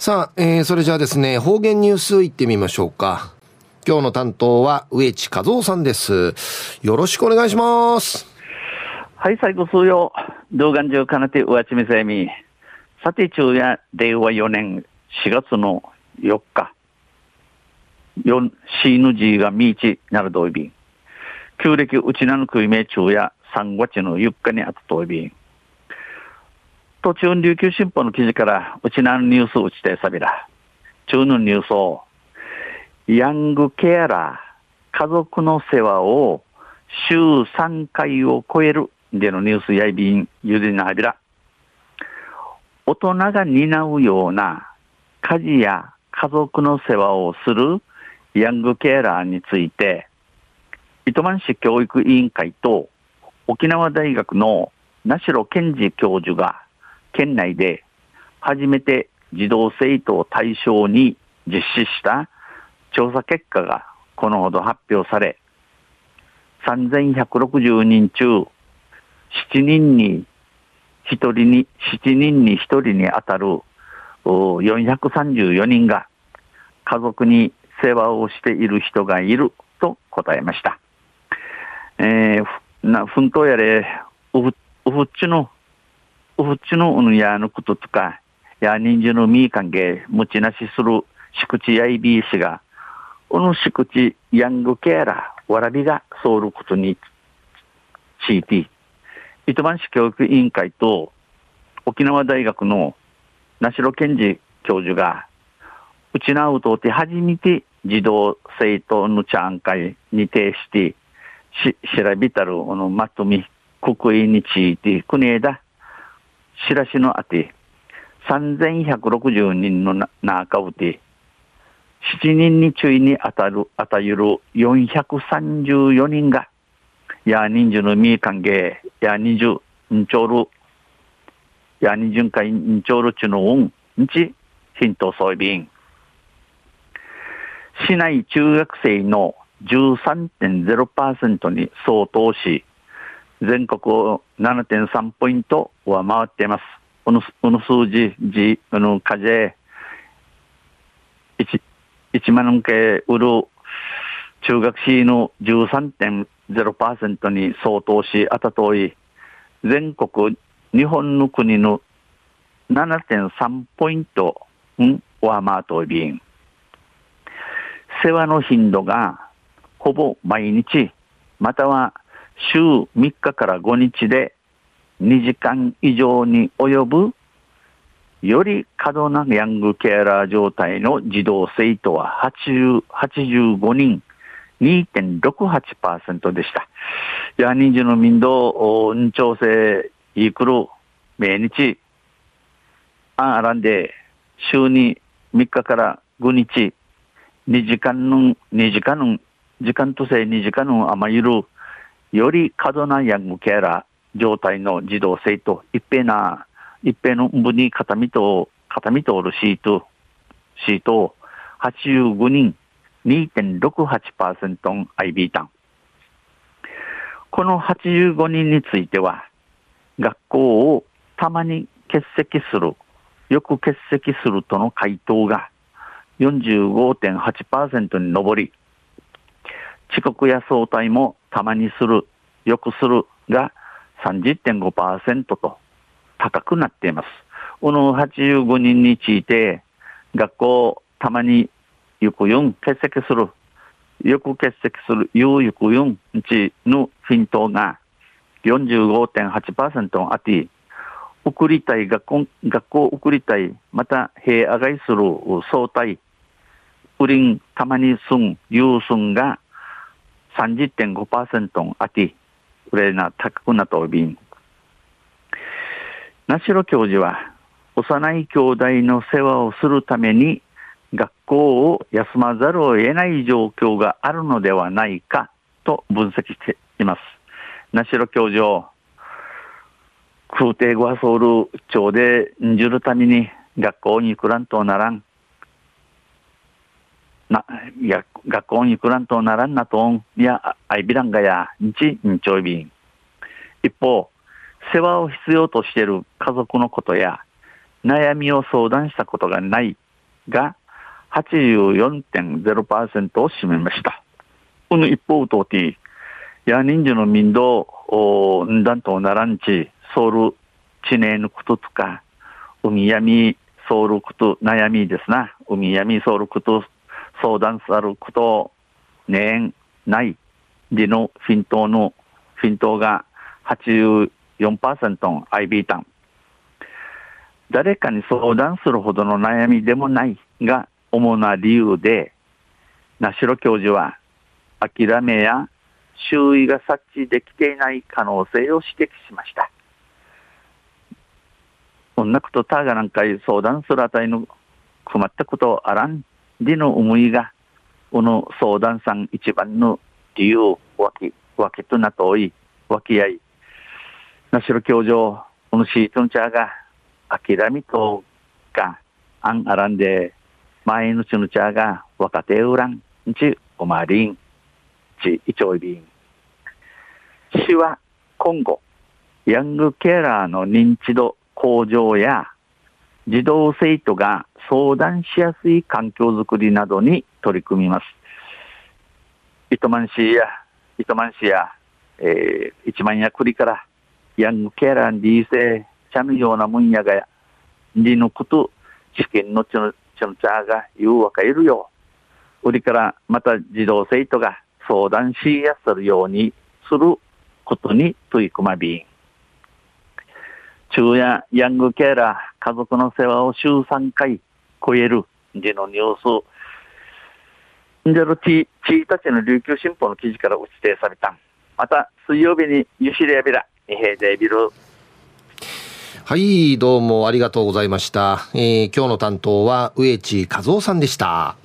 さあ、えー、それじゃあですね、方言ニュースいってみましょうか。今日の担当は植地和夫さんです。よろしくお願いします。はい、最後数曜。動画中かなて上地みせみ。さて、昼夜、令和4年4月の4日。4、シーヌジーがミーチなるどいびん。旧暦うちなぬくいめ昼夜3月の4日にあたといびん。途中琉球新報の記事から、うちなのニュースうちてさびら。中のニュースを、ヤングケアラー、家族の世話を週3回を超えるでのニュースやいびん、ゆでなはびら。大人が担うような家事や家族の世話をするヤングケアラーについて、糸満市教育委員会と沖縄大学の名城健二教授が県内で初めて児童生徒を対象に実施した調査結果がこのほど発表され、3160人中7人に1人に、7人に1人に当たる434人が家族に世話をしている人がいると答えました。えー、な、奮闘やれ、うふ、うふっちのうふちのうぬやのこととか、や人数のみー関係、持ちなしする敷地やいびいしが、この敷地ヤングケアラー、わらびがそうることについて、糸満市教育委員会と沖縄大学の名城健二教授が、うちなうとて初めて児童生徒のちゃん会に呈して、し、調べたる、このまとめ、国営について、国枝、しらしのあて、3160人の中うて、7人に注意に当たる、当たゆる434人が、や人数のみ歓迎、や人数、んちょる、や人数会んちょるちのうん、んち、ヒントそうびん。市内中学生の13.0%に相当し、全国を7.3ポイント上回っています。このこの数字、じ、この課税、1、1万件売る中学生の13.0%に相当し、あたとい、全国、日本の国の7.3ポイント、うん、上回っており、世話の頻度がほぼ毎日、または週3日から5日で2時間以上に及ぶより過度なヤングケアラー状態の児童生徒は80 85人、2.68%でした。や人数の民道、運調整、いくる、命日、ああらんで、週に3日から5日、2時間の、2時間の、時間とせ2時間のあまゆる、より過度なヤングケアラー状態の児童生徒、一平な、一平の部に片見と、片見とおるシート、シートを85人、2.68%アイビータン。この85人については、学校をたまに欠席する、よく欠席するとの回答が45.8%に上り、遅刻や早退もたまにする、よくするが30.5%と高くなっています。この85人について、学校たまにゆくゆん欠席する、よく欠席する、ゆうゆくゆんちのフィントが45.8%あって、送りたい、学校、学校送りたい、また、平上がりする相対、ウリン、たまにすん、ゆうすんが30.5%あって、これな、高くなとびん。名城教授は、幼い兄弟の世話をするために、学校を休まざるを得ない状況があるのではないかと分析しています。名城教授、空挺語はソウル町でんじるために学校に行くらんとならん。な、や、学校に行くらんとならんなとん、や、あいびらんがや、んち、んちょいびん。一方、世話を必要としている家族のことや、悩みを相談したことがないが84.0%を占めました。この一方とて、や人数の民道、んだんとならんち、ソウル、地名のことつか、海闇、ソウルこと、悩みですな。海闇、ソウルこと、相談さること、年、ない、でのフィントの、フィントが84%の IB 単。誰かに相談するほどの悩みでもないが主な理由で、名城教授は諦めや周囲が察知できていない可能性を指摘しました。こんなことたがなんか相談するあたりの困ったことあらんでの思いが、この相談さん一番の理由、わき、わけとなとおい、わき合い。なしろ教授、このシートンチャーが、諦めとか、あんあらんで、前のちのチャーが、若手うらん、ち、おまりん、ち、いちょいびん。市は今後、ヤングケアラーの認知度向上や、児童生徒が相談しやすい環境づくりなどに取り組みます。糸満市や、糸満市や、えー、一万やくりから、ヤングケアラーに理性、ちゃのような分野が、りのこと、試験のちの、ちのちゃが言うわかいるよ。売りからまた児童生徒が相談しやするようにすることに取り組まびん。中やヤングケアラー、家族の世話を週3回超えるでのニュース。んじゃろち、ちいたちの琉球新報の記事から打ち定された。また、水曜日にユシレアビラ、エヘデビル。はい、どうもありがとうございました。えー、今日の担当は植地和夫さんでした。